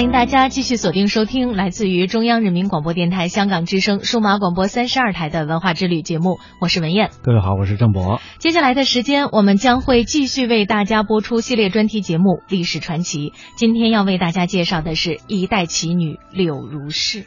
欢迎大家继续锁定收听来自于中央人民广播电台香港之声数码广播三十二台的文化之旅节目，我是文燕。各位好，我是郑博。接下来的时间，我们将会继续为大家播出系列专题节目《历史传奇》。今天要为大家介绍的是一代奇女柳如是。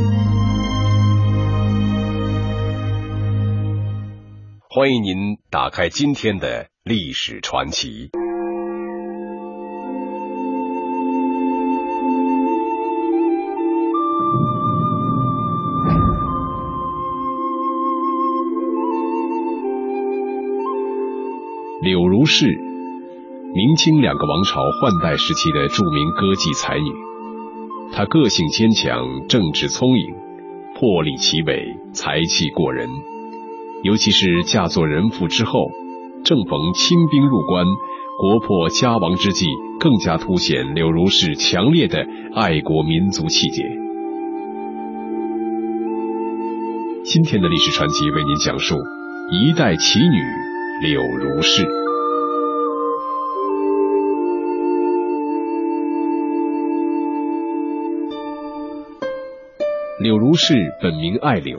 欢迎您打开今天的历史传奇。柳如是，明清两个王朝换代时期的著名歌妓才女。她个性坚强，正直聪颖，魄力奇伟，才气过人。尤其是嫁作人妇之后，正逢清兵入关，国破家亡之际，更加凸显柳如是强烈的爱国民族气节。今天的历史传奇为您讲述一代奇女柳如是。柳如是本名爱柳。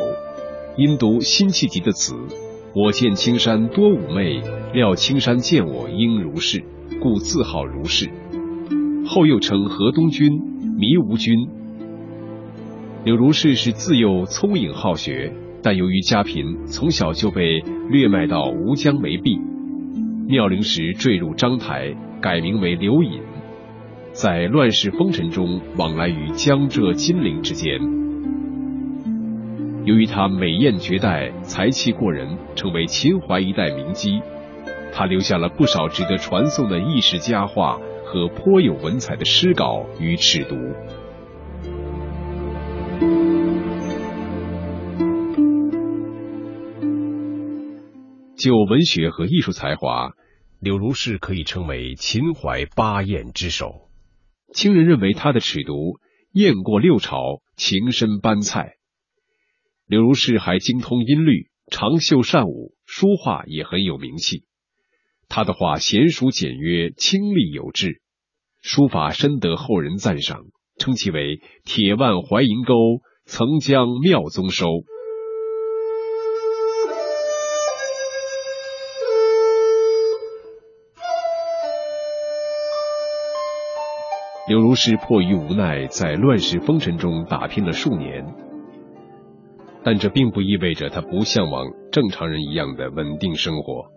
因读辛弃疾的词“我见青山多妩媚，料青山见我应如是”，故自号如是。后又称河东君、迷吾君。柳如是是自幼聪颖好学，但由于家贫，从小就被掠卖到吴江梅壁。妙龄时坠入章台，改名为柳隐，在乱世风尘中往来于江浙金陵之间。由于他美艳绝代，才气过人，成为秦淮一代名妓。他留下了不少值得传颂的轶事佳话和颇有文采的诗稿与尺牍。就文学和艺术才华，柳如是可以称为秦淮八艳之首。清人认为他的尺牍艳过六朝，情深班菜。柳如是还精通音律，长袖善舞，书画也很有名气。他的画娴熟简约，清丽有致，书法深得后人赞赏，称其为“铁腕怀银钩，曾将妙宗收”。柳如是迫于无奈，在乱世风尘中打拼了数年。但这并不意味着他不向往正常人一样的稳定生活。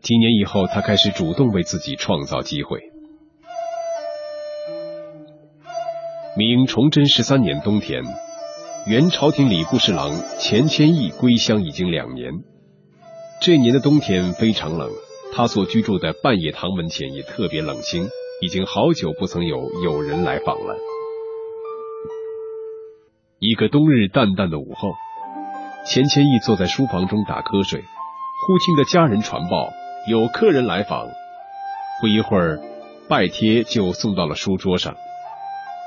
几年以后，他开始主动为自己创造机会。明崇祯十三年冬天，原朝廷礼部侍郎钱谦益归乡已经两年。这年的冬天非常冷，他所居住的半野堂门前也特别冷清，已经好久不曾有友人来访了。一个冬日淡淡的午后，钱谦益坐在书房中打瞌睡，忽听得家人传报有客人来访。不一会儿，拜帖就送到了书桌上。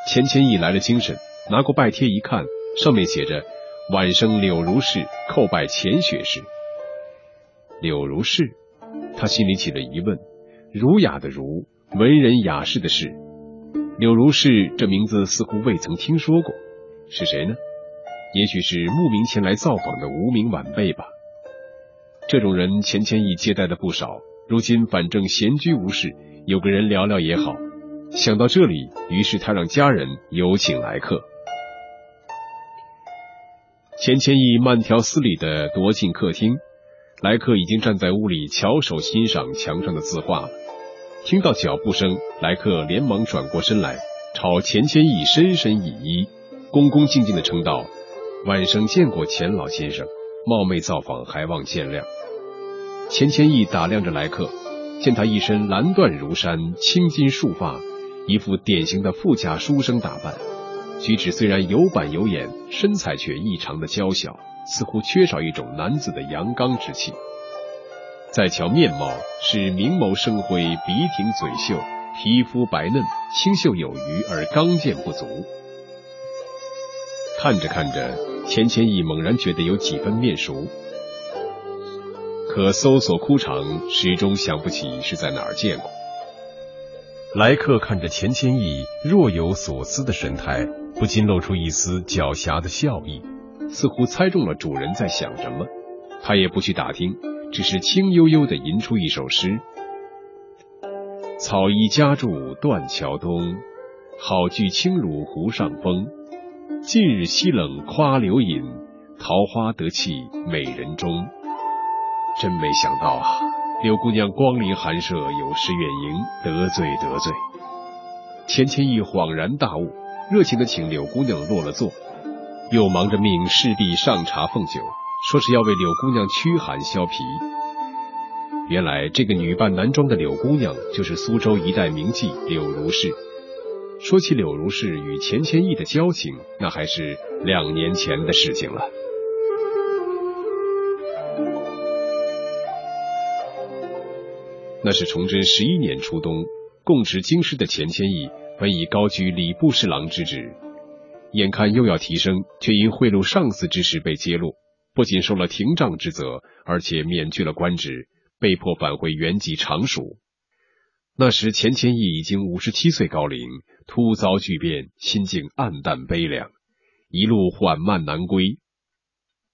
钱谦益来了精神，拿过拜帖一看，上面写着“晚生柳如是，叩拜钱学士”。柳如是，他心里起了疑问：儒雅的儒，文人雅士的士。柳如是这名字似乎未曾听说过，是谁呢？也许是慕名前来造访的无名晚辈吧。这种人钱谦益接待的不少，如今反正闲居无事，有个人聊聊也好。想到这里，于是他让家人有请来客。钱谦益慢条斯理的踱进客厅，来客已经站在屋里翘首欣赏墙上的字画了。听到脚步声，来客连忙转过身来，朝钱谦益深深一揖，恭恭敬敬的称道：“晚生见过钱老先生，冒昧造访，还望见谅。”钱谦益打量着来客，见他一身蓝缎如衫，青金束发，一副典型的富家书生打扮，举止虽然有板有眼，身材却异常的娇小，似乎缺少一种男子的阳刚之气。再瞧面貌，是明眸生辉，鼻挺嘴秀，皮肤白嫩，清秀有余而刚健不足。看着看着，钱谦益猛然觉得有几分面熟，可搜索枯肠，始终想不起是在哪儿见过。来客看着钱谦益若有所思的神态，不禁露出一丝狡黠的笑意，似乎猜中了主人在想什么。他也不去打听。只是轻悠悠的吟出一首诗：“草衣家住断桥东，好句轻如湖上风。近日西冷夸柳隐，桃花得气美人中。”真没想到啊，柳姑娘光临寒舍，有失远迎，得罪得罪。钱谦益恍然大悟，热情的请柳姑娘落了座，又忙着命侍婢上茶奉酒。说是要为柳姑娘驱寒消皮。原来这个女扮男装的柳姑娘，就是苏州一代名妓柳如是。说起柳如是与钱谦益的交情，那还是两年前的事情了。那是崇祯十一年初冬，供职京师的钱谦益本已高居礼部侍郎之职，眼看又要提升，却因贿赂上司之事被揭露。不仅受了廷杖之责，而且免去了官职，被迫返回原籍常熟。那时钱谦益已经五十七岁高龄，突遭巨变，心境暗淡悲凉，一路缓慢南归。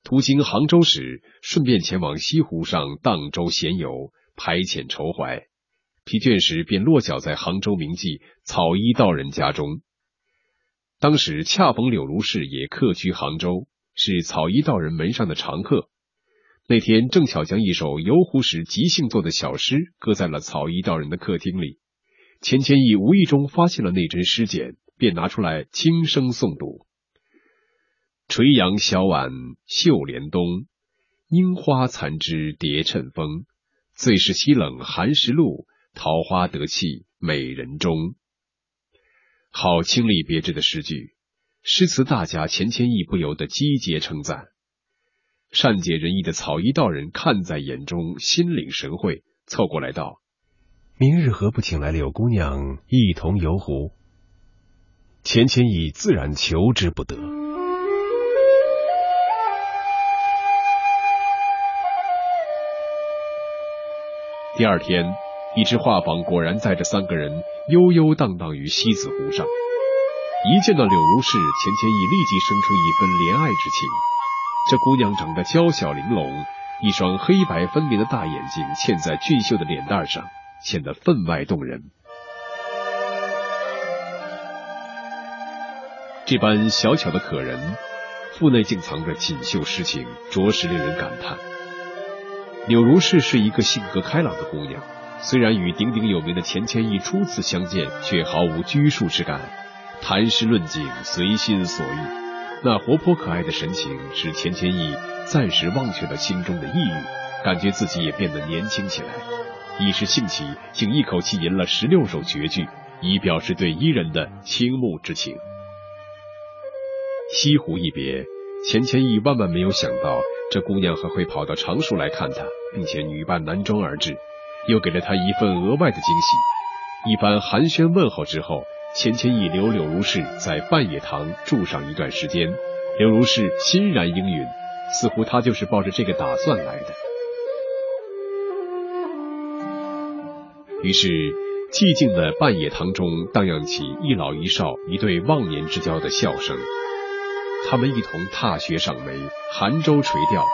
途经杭州时，顺便前往西湖上荡舟闲游，排遣愁怀。疲倦时，便落脚在杭州名妓草衣道人家中。当时恰逢柳如是也客居杭州。是草衣道人门上的常客。那天正巧将一首游湖时即兴作的小诗搁在了草衣道人的客厅里。钱谦益无意中发现了那针诗简，便拿出来轻声诵读：“垂杨小晚绣帘东，樱花残枝叠衬风。最是凄冷寒食路，桃花得气美人中。”好清丽别致的诗句。诗词大家钱谦益不由得击节称赞，善解人意的草衣道人看在眼中，心领神会，凑过来道：“明日何不请来柳姑娘一同游湖？”钱谦益自然求之不得。第二天，一只画舫果然载着三个人悠悠荡荡于西子湖上。一见到柳如是，钱谦益立即生出一份怜爱之情。这姑娘长得娇小玲珑，一双黑白分明的大眼睛嵌在俊秀的脸蛋上，显得分外动人。这般小巧的可人，腹内竟藏着锦绣诗情，着实令人感叹。柳如是是一个性格开朗的姑娘，虽然与鼎鼎有名的钱谦益初次相见，却毫无拘束之感。谈诗论景，随心所欲，那活泼可爱的神情使钱谦益暂时忘却了心中的抑郁，感觉自己也变得年轻起来。一时兴起，竟一口气吟了十六首绝句，以表示对伊人的倾慕之情。西湖一别，钱谦益万万没有想到，这姑娘还会跑到常熟来看他，并且女扮男装而至，又给了他一份额外的惊喜。一番寒暄问候之后，钱谦益留柳如是在半野堂住上一段时间。柳如是欣然应允，似乎他就是抱着这个打算来的。于是，寂静的半野堂中荡漾起一老一少一对忘年之交的笑声。他们一同踏雪赏梅，寒舟垂钓，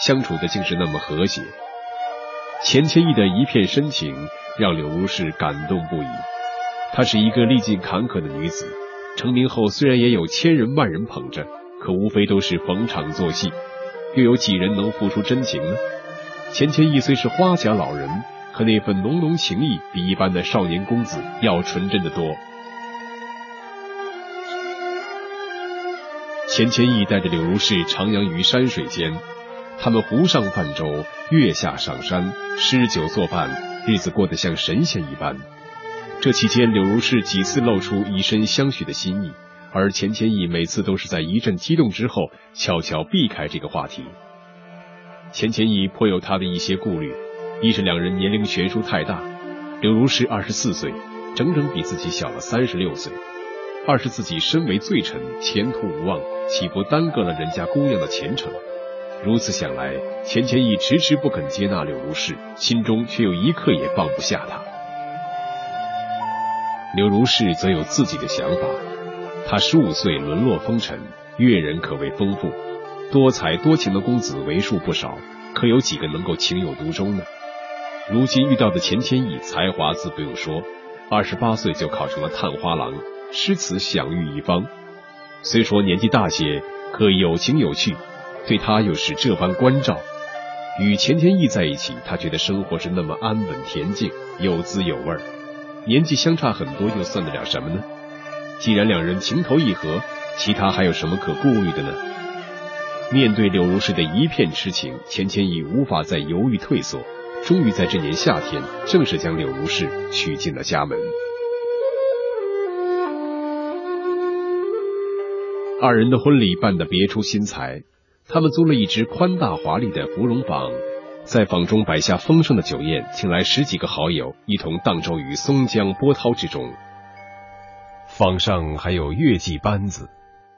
相处的竟是那么和谐。钱谦益的一片深情让柳如是感动不已。她是一个历尽坎坷的女子，成名后虽然也有千人万人捧着，可无非都是逢场作戏，又有几人能付出真情呢？钱谦益虽是花甲老人。可那份浓浓情谊，比一般的少年公子要纯真的多。钱谦益带着柳如是徜徉于山水间，他们湖上泛舟，月下赏山，诗酒作伴，日子过得像神仙一般。这期间，柳如是几次露出以身相许的心意，而钱谦益每次都是在一阵激动之后，悄悄避开这个话题。钱谦益颇有他的一些顾虑。一是两人年龄悬殊太大，柳如是二十四岁，整整比自己小了三十六岁；二是自己身为罪臣，前途无望，岂不耽搁了人家姑娘的前程？如此想来，钱谦益迟迟不肯接纳柳如是，心中却又一刻也放不下他。柳如是则有自己的想法，他十五岁沦落风尘，阅人可谓丰富，多才多情的公子为数不少，可有几个能够情有独钟呢？如今遇到的钱谦益，才华自不用说，二十八岁就考成了探花郎，诗词享誉一方。虽说年纪大些，可有情有趣，对他又是这般关照。与钱谦益在一起，他觉得生活是那么安稳恬静，有滋有味儿。年纪相差很多，又算得了什么呢？既然两人情投意合，其他还有什么可顾虑的呢？面对柳如是的一片痴情，钱谦益无法再犹豫退缩。终于在这年夏天，正式将柳如是娶进了家门。二人的婚礼办得别出心裁，他们租了一只宽大华丽的芙蓉坊，在坊中摆下丰盛的酒宴，请来十几个好友，一同荡舟于松江波涛之中。坊上还有乐伎班子，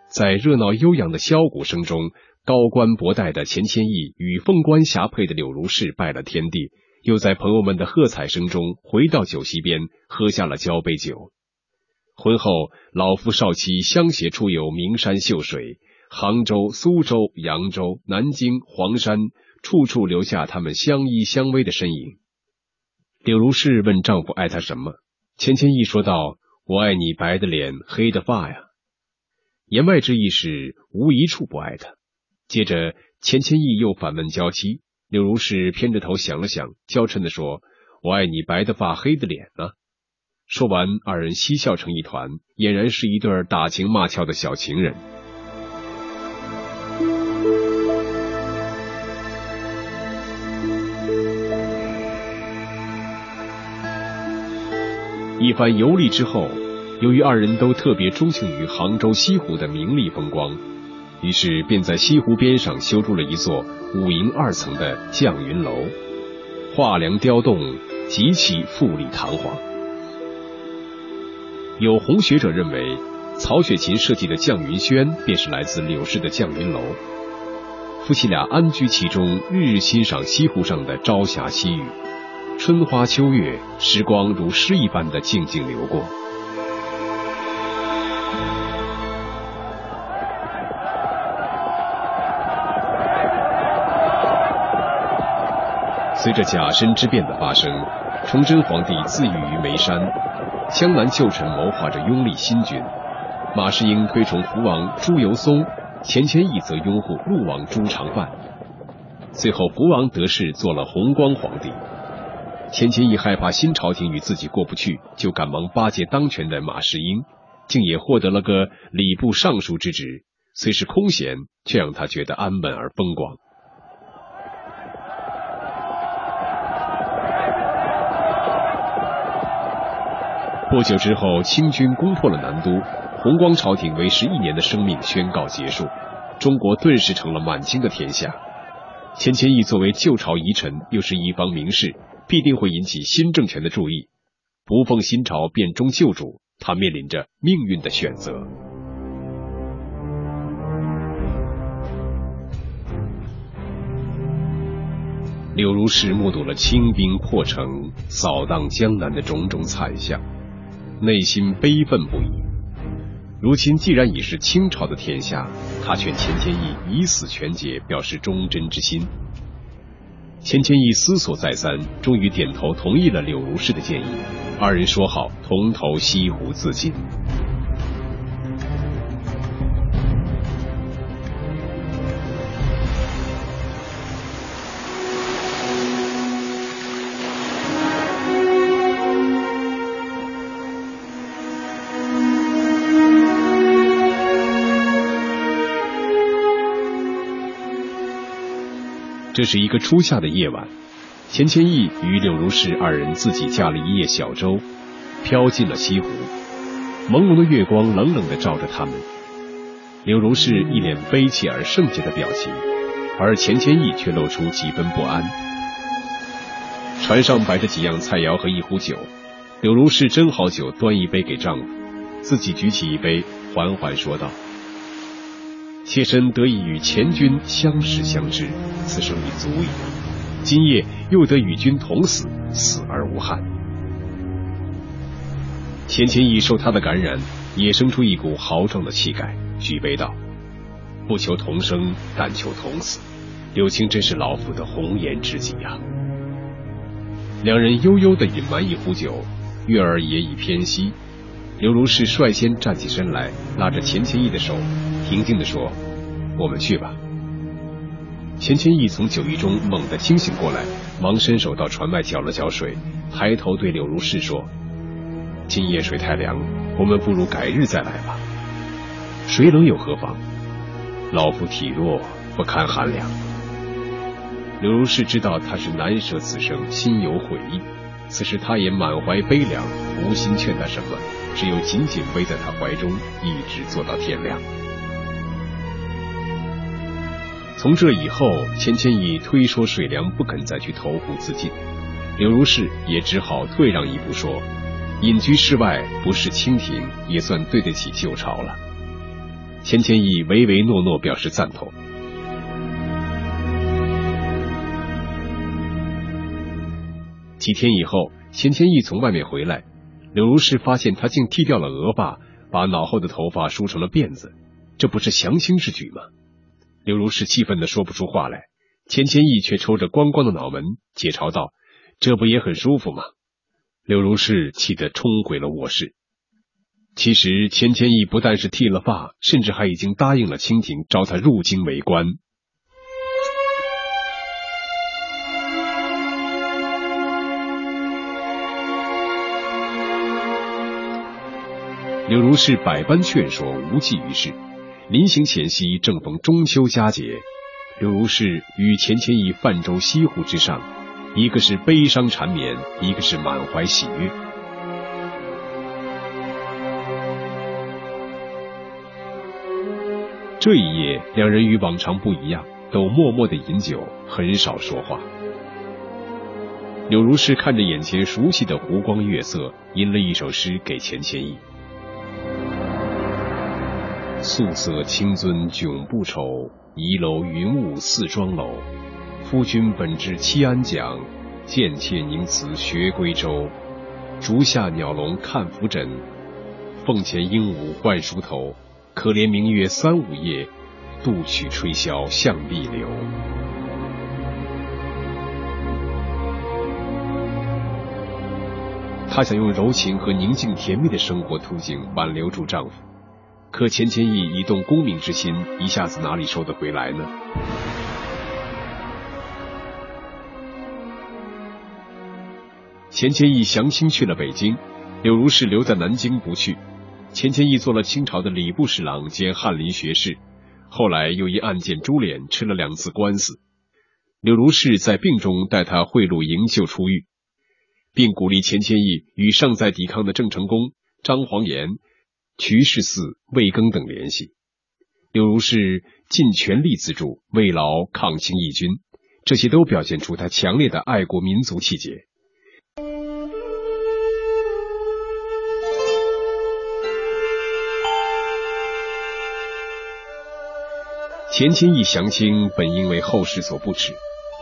在热闹悠扬的箫鼓声中。高官博带的钱谦益与凤冠霞帔的柳如是拜了天地，又在朋友们的喝彩声中回到酒席边，喝下了交杯酒。婚后，老夫少妻相携出游名山秀水，杭州、苏州、扬州、南京、黄山，处处留下他们相依相偎的身影。柳如是问丈夫爱她什么，钱谦益说道：“我爱你白的脸，黑的发呀。”言外之意是无一处不爱他。接着，钱谦益又反问娇妻柳如是，偏着头想了想，娇嗔的说：“我爱你白的发，黑的脸呢。”说完，二人嬉笑成一团，俨然是一对打情骂俏的小情人。一番游历之后，由于二人都特别钟情于杭州西湖的名丽风光。于是便在西湖边上修筑了一座五营二层的绛云楼，画梁雕栋，极其富丽堂皇。有红学者认为，曹雪芹设计的绛云轩便是来自柳氏的绛云楼。夫妻俩安居其中，日日欣赏西湖上的朝霞夕雨，春花秋月，时光如诗一般的静静流过。随着甲申之变的发生，崇祯皇帝自缢于眉山，江南旧臣谋划着拥立新君。马士英推崇福王朱由崧，钱谦益则拥护陆王朱常范。最后，福王得势，做了弘光皇帝。钱谦益害怕新朝廷与自己过不去，就赶忙巴结当权的马士英，竟也获得了个礼部尚书之职。虽是空闲，却让他觉得安稳而风光。不久之后，清军攻破了南都，弘光朝廷为时一年的生命宣告结束，中国顿时成了满清的天下。钱谦益作为旧朝遗臣，又是一方名士，必定会引起新政权的注意。不奉新朝，变忠旧主，他面临着命运的选择。柳如是目睹了清兵破城、扫荡江南的种种惨象，内心悲愤不已。如今既然已是清朝的天下，他劝钱谦益以死权节，表示忠贞之心。钱谦益思索再三，终于点头同意了柳如是的建议。二人说好同投西湖自尽。这是一个初夏的夜晚，钱谦益与柳如是二人自己驾了一叶小舟，飘进了西湖。朦胧的月光冷冷的照着他们，柳如是一脸悲切而圣洁的表情，而钱谦益却露出几分不安。船上摆着几样菜肴和一壶酒，柳如是斟好酒，端一杯给丈夫，自己举起一杯，缓缓说道。妾身得以与前君相识相知，此生已足矣。今夜又得与君同死，死而无憾。钱谦益受他的感染，也生出一股豪壮的气概，举杯道：“不求同生，但求同死。柳青真是老夫的红颜知己呀。”两人悠悠的饮完一壶酒，月儿也已偏西。刘如是率先站起身来，拉着钱谦益的手，平静地说：“我们去吧。”钱谦益从酒意中猛地清醒过来，忙伸手到船外搅了搅水，抬头对柳如是说：“今夜水太凉，我们不如改日再来吧。水冷又何妨？老夫体弱，不堪寒凉。”柳如是知道他是难舍此生，心有悔意，此时他也满怀悲凉，无心劝他什么。只有紧紧偎在他怀中，一直坐到天亮。从这以后，钱谦益推说水凉，不肯再去投湖自尽。柳如是也只好退让一步，说：“隐居室外，不是清廷，也算对得起旧朝了。”钱谦益唯唯诺诺，表示赞同。几天以后，钱谦益从外面回来。柳如是发现他竟剃掉了额发，把脑后的头发梳成了辫子，这不是降清之举吗？柳如是气愤的说不出话来。钱谦益却抽着光光的脑门，解嘲道：“这不也很舒服吗？”柳如是气得冲回了卧室。其实钱谦益不但是剃了发，甚至还已经答应了清廷招他入京为官。柳如是百般劝说，无济于事。临行前夕，正逢中秋佳节，柳如是与钱谦益泛舟西湖之上，一个是悲伤缠绵，一个是满怀喜悦。这一夜，两人与往常不一样，都默默的饮酒，很少说话。柳如是看着眼前熟悉的湖光月色，吟了一首诗给钱谦益。素色清尊迥不丑，仪楼云雾似妆楼。夫君本知七安讲，贱妾宁辞学归舟。竹下鸟笼看拂枕，凤前鹦鹉换梳头。可怜明月三五夜，杜曲吹箫向碧流。她想用柔情和宁静甜蜜的生活途径挽留住丈夫。可钱谦益一动功名之心，一下子哪里收得回来呢？钱谦益降清去了北京，柳如是留在南京不去。钱谦益做了清朝的礼部侍郎兼翰林学士，后来又因案件株连，吃了两次官司。柳如是在病中带他贿赂营救出狱，并鼓励钱谦益与尚在抵抗的郑成功、张煌言。瞿氏嗣、魏庚等联系。柳如是尽全力资助慰劳抗清义军，这些都表现出他强烈的爱国民族气节。钱谦益降清本应为后世所不齿，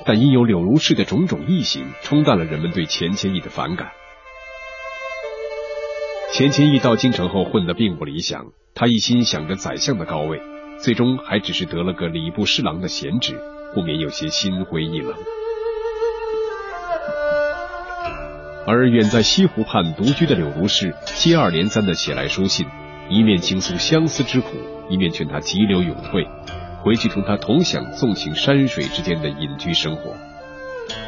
但因有柳如是的种种异行，冲淡了人们对钱谦益的反感。钱谦益到京城后混得并不理想，他一心想着宰相的高位，最终还只是得了个礼部侍郎的闲职，不免有些心灰意冷。而远在西湖畔独居的柳如是，接二连三的写来书信，一面倾诉相思之苦，一面劝他急流勇退。回去同他同享纵情山水之间的隐居生活。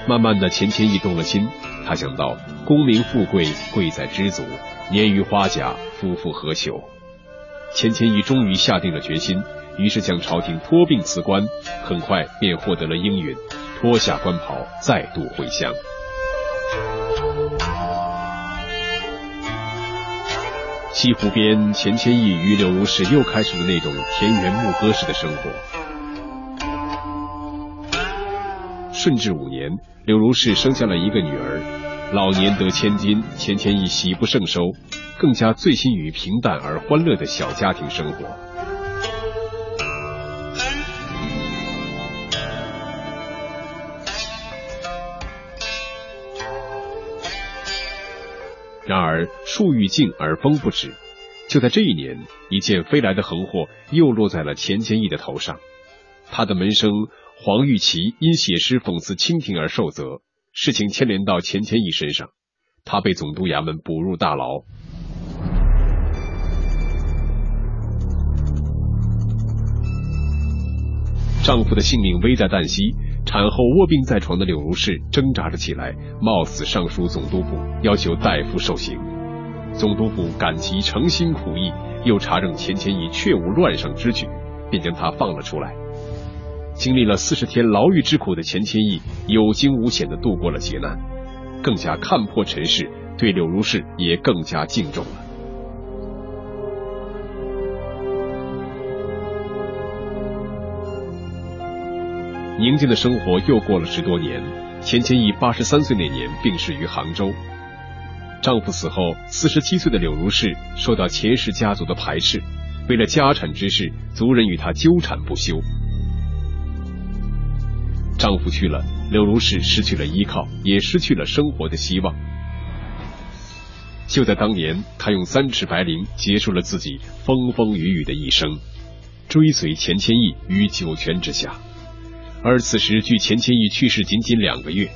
慢慢的，钱谦益动了心。他想到功名富贵贵在知足，年逾花甲夫复何求？钱谦益终于下定了决心，于是向朝廷托病辞官，很快便获得了应允，脱下官袍，再度回乡。西湖边，钱谦益与柳如是又开始了那种田园牧歌式的生活。顺治五年，柳如是生下了一个女儿，老年得千金，钱谦益喜不胜收，更加醉心于平淡而欢乐的小家庭生活。然而树欲静而风不止，就在这一年，一件飞来的横祸又落在了钱谦益的头上。他的门生黄玉琪因写诗讽刺清廷而受责，事情牵连到钱谦益身上，他被总督衙门捕入大牢。丈夫的性命危在旦夕。产后卧病在床的柳如是挣扎着起来，冒死上书总督府，要求代夫受刑。总督府感其诚心苦意，又查证钱谦益确无乱上之举，便将他放了出来。经历了四十天牢狱之苦的钱谦益有惊无险的度过了劫难，更加看破尘世，对柳如是也更加敬重了。宁静的生活又过了十多年，钱谦益八十三岁那年病逝于杭州。丈夫死后，四十七岁的柳如是受到钱氏家族的排斥，为了家产之事，族人与她纠缠不休。丈夫去了，柳如是失去了依靠，也失去了生活的希望。就在当年，她用三尺白绫结束了自己风风雨雨的一生，追随钱谦益于九泉之下。而此时，距钱谦益去世仅仅两个月，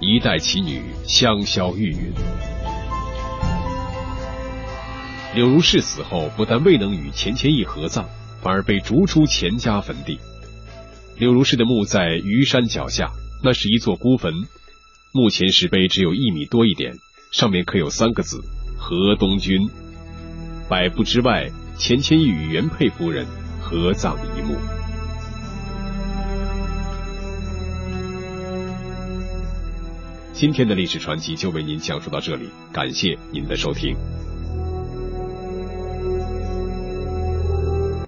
一代奇女香消玉殒。柳如是死后，不但未能与钱谦益合葬，反而被逐出钱家坟地。柳如是的墓在虞山脚下，那是一座孤坟，墓前石碑只有一米多一点，上面刻有三个字“河东君”。百步之外，钱谦益与原配夫人合葬一墓。今天的历史传奇就为您讲述到这里，感谢您的收听。